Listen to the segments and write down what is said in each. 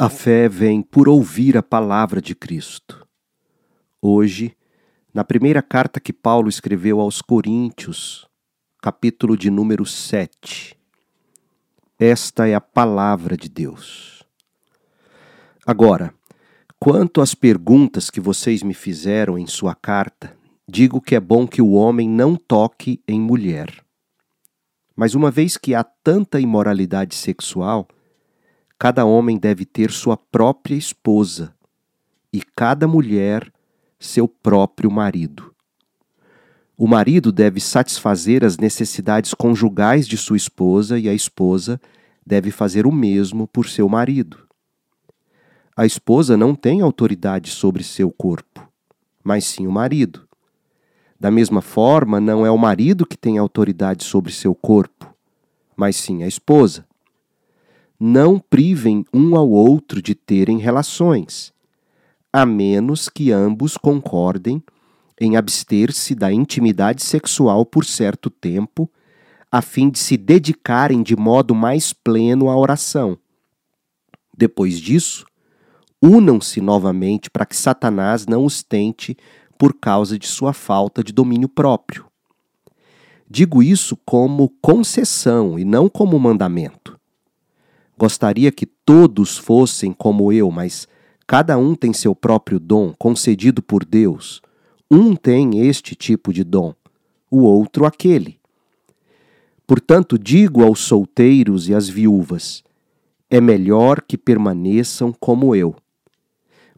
A fé vem por ouvir a palavra de Cristo. Hoje, na primeira carta que Paulo escreveu aos Coríntios, capítulo de número 7. Esta é a palavra de Deus. Agora, quanto às perguntas que vocês me fizeram em sua carta, digo que é bom que o homem não toque em mulher. Mas uma vez que há tanta imoralidade sexual, Cada homem deve ter sua própria esposa e cada mulher seu próprio marido. O marido deve satisfazer as necessidades conjugais de sua esposa e a esposa deve fazer o mesmo por seu marido. A esposa não tem autoridade sobre seu corpo, mas sim o marido. Da mesma forma, não é o marido que tem autoridade sobre seu corpo, mas sim a esposa não privem um ao outro de terem relações, a menos que ambos concordem em abster-se da intimidade sexual por certo tempo, a fim de se dedicarem de modo mais pleno à oração. Depois disso, unam-se novamente para que Satanás não os tente por causa de sua falta de domínio próprio. Digo isso como concessão e não como mandamento. Gostaria que todos fossem como eu, mas cada um tem seu próprio dom concedido por Deus. Um tem este tipo de dom, o outro aquele. Portanto, digo aos solteiros e às viúvas: é melhor que permaneçam como eu.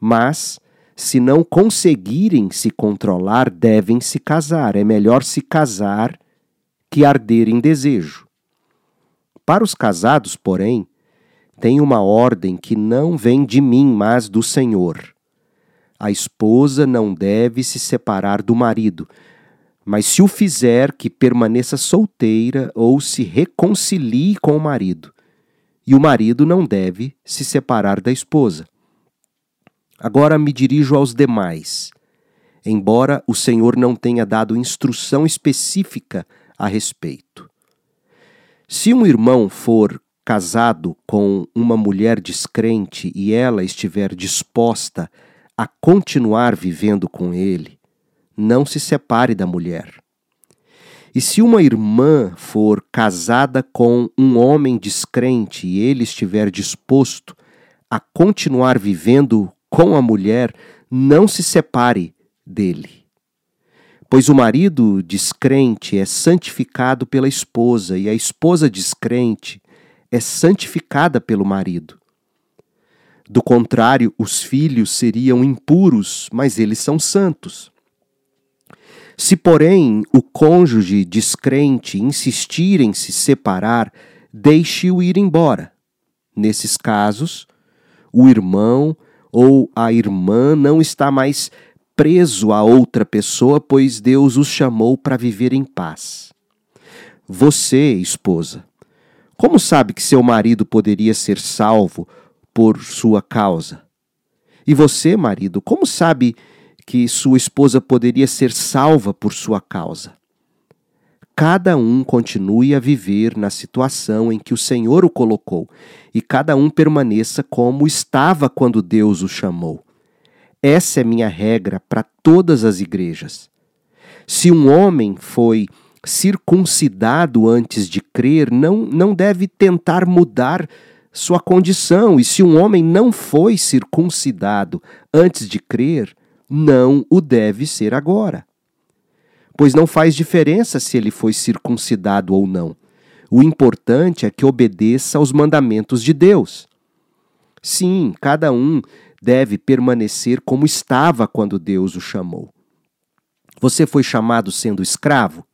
Mas, se não conseguirem se controlar, devem se casar. É melhor se casar que arder em desejo. Para os casados, porém, tem uma ordem que não vem de mim, mas do Senhor. A esposa não deve se separar do marido, mas se o fizer, que permaneça solteira ou se reconcilie com o marido. E o marido não deve se separar da esposa. Agora me dirijo aos demais. Embora o Senhor não tenha dado instrução específica a respeito. Se um irmão for casado com uma mulher descrente e ela estiver disposta a continuar vivendo com ele, não se separe da mulher. E se uma irmã for casada com um homem descrente e ele estiver disposto a continuar vivendo com a mulher, não se separe dele. Pois o marido descrente é santificado pela esposa e a esposa descrente é santificada pelo marido. Do contrário, os filhos seriam impuros, mas eles são santos. Se, porém, o cônjuge descrente insistir em se separar, deixe-o ir embora. Nesses casos, o irmão ou a irmã não está mais preso a outra pessoa, pois Deus os chamou para viver em paz. Você, esposa, como sabe que seu marido poderia ser salvo por sua causa? E você, marido, como sabe que sua esposa poderia ser salva por sua causa? Cada um continue a viver na situação em que o Senhor o colocou, e cada um permaneça como estava quando Deus o chamou. Essa é minha regra para todas as igrejas. Se um homem foi circuncidado antes de crer não, não deve tentar mudar sua condição, e se um homem não foi circuncidado antes de crer, não o deve ser agora. Pois não faz diferença se ele foi circuncidado ou não. O importante é que obedeça aos mandamentos de Deus. Sim, cada um deve permanecer como estava quando Deus o chamou. Você foi chamado sendo escravo?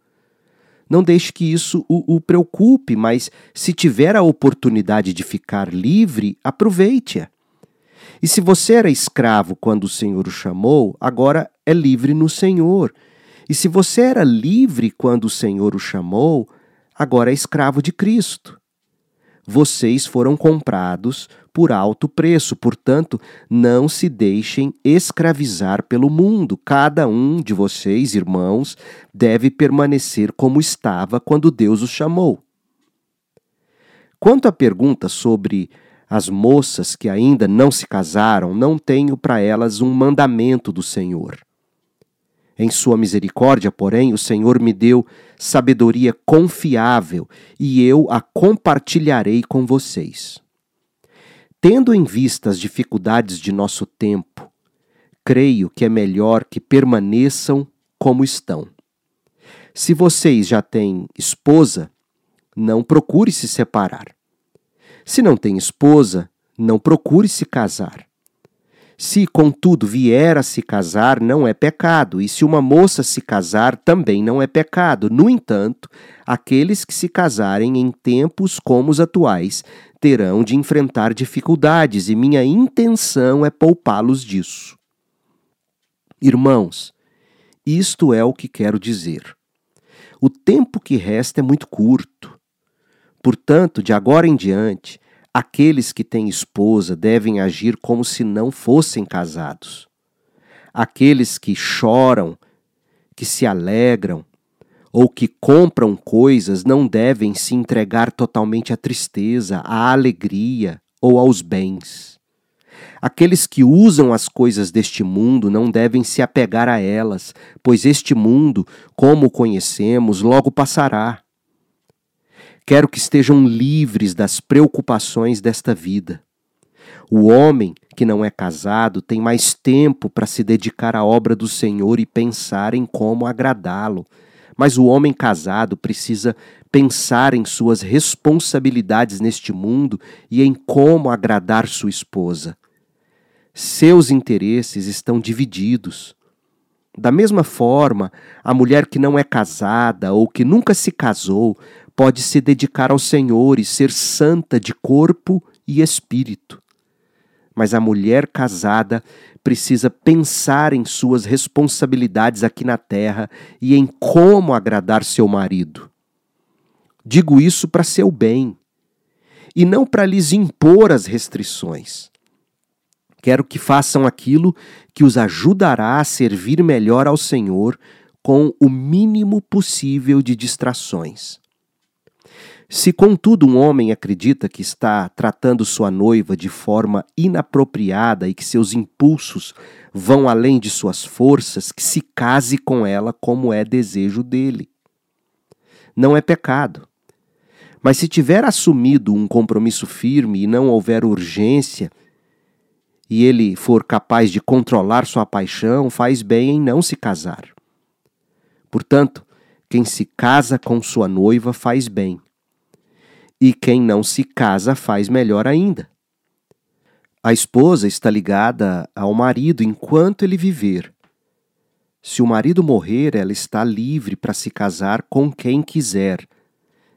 Não deixe que isso o, o preocupe, mas se tiver a oportunidade de ficar livre, aproveite-a. E se você era escravo quando o Senhor o chamou, agora é livre no Senhor. E se você era livre quando o Senhor o chamou, agora é escravo de Cristo vocês foram comprados por alto preço, portanto, não se deixem escravizar pelo mundo. Cada um de vocês, irmãos, deve permanecer como estava quando Deus os chamou. Quanto à pergunta sobre As moças que ainda não se casaram, não tenho para elas um mandamento do Senhor. Em Sua misericórdia, porém, o Senhor me deu sabedoria confiável e eu a compartilharei com vocês. Tendo em vista as dificuldades de nosso tempo, creio que é melhor que permaneçam como estão. Se vocês já têm esposa, não procure se separar. Se não tem esposa, não procure se casar. Se, contudo, vier a se casar, não é pecado, e se uma moça se casar, também não é pecado. No entanto, aqueles que se casarem em tempos como os atuais terão de enfrentar dificuldades, e minha intenção é poupá-los disso. Irmãos, isto é o que quero dizer. O tempo que resta é muito curto. Portanto, de agora em diante, aqueles que têm esposa devem agir como se não fossem casados. Aqueles que choram, que se alegram ou que compram coisas não devem se entregar totalmente à tristeza, à alegria ou aos bens. Aqueles que usam as coisas deste mundo não devem se apegar a elas, pois este mundo, como o conhecemos, logo passará. Quero que estejam livres das preocupações desta vida. O homem que não é casado tem mais tempo para se dedicar à obra do Senhor e pensar em como agradá-lo. Mas o homem casado precisa pensar em suas responsabilidades neste mundo e em como agradar sua esposa. Seus interesses estão divididos. Da mesma forma, a mulher que não é casada ou que nunca se casou pode se dedicar ao Senhor e ser santa de corpo e espírito. Mas a mulher casada precisa pensar em suas responsabilidades aqui na terra e em como agradar seu marido. Digo isso para seu bem e não para lhes impor as restrições. Quero que façam aquilo que os ajudará a servir melhor ao Senhor com o mínimo possível de distrações. Se, contudo, um homem acredita que está tratando sua noiva de forma inapropriada e que seus impulsos vão além de suas forças, que se case com ela como é desejo dele. Não é pecado. Mas se tiver assumido um compromisso firme e não houver urgência, e ele for capaz de controlar sua paixão, faz bem em não se casar. Portanto, quem se casa com sua noiva faz bem e quem não se casa faz melhor ainda. A esposa está ligada ao marido enquanto ele viver. Se o marido morrer, ela está livre para se casar com quem quiser,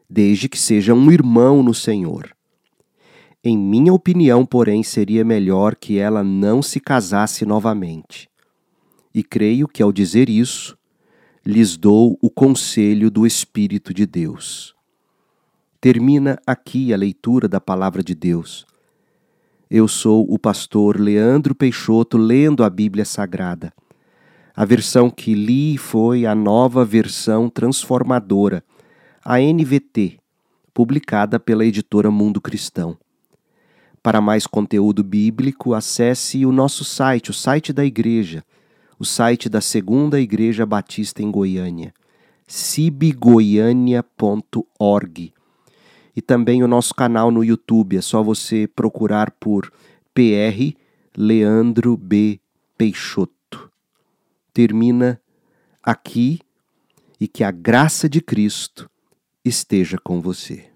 desde que seja um irmão no Senhor. Em minha opinião, porém, seria melhor que ela não se casasse novamente. E creio que, ao dizer isso, lhes dou o conselho do Espírito de Deus. Termina aqui a leitura da palavra de Deus. Eu sou o pastor Leandro Peixoto lendo a Bíblia Sagrada. A versão que li foi a nova versão transformadora, a NVT, publicada pela editora Mundo Cristão. Para mais conteúdo bíblico, acesse o nosso site, o site da igreja, o site da Segunda Igreja Batista em Goiânia, cibgoiania.org e também o nosso canal no YouTube. É só você procurar por PR Leandro B. Peixoto. Termina aqui e que a graça de Cristo esteja com você.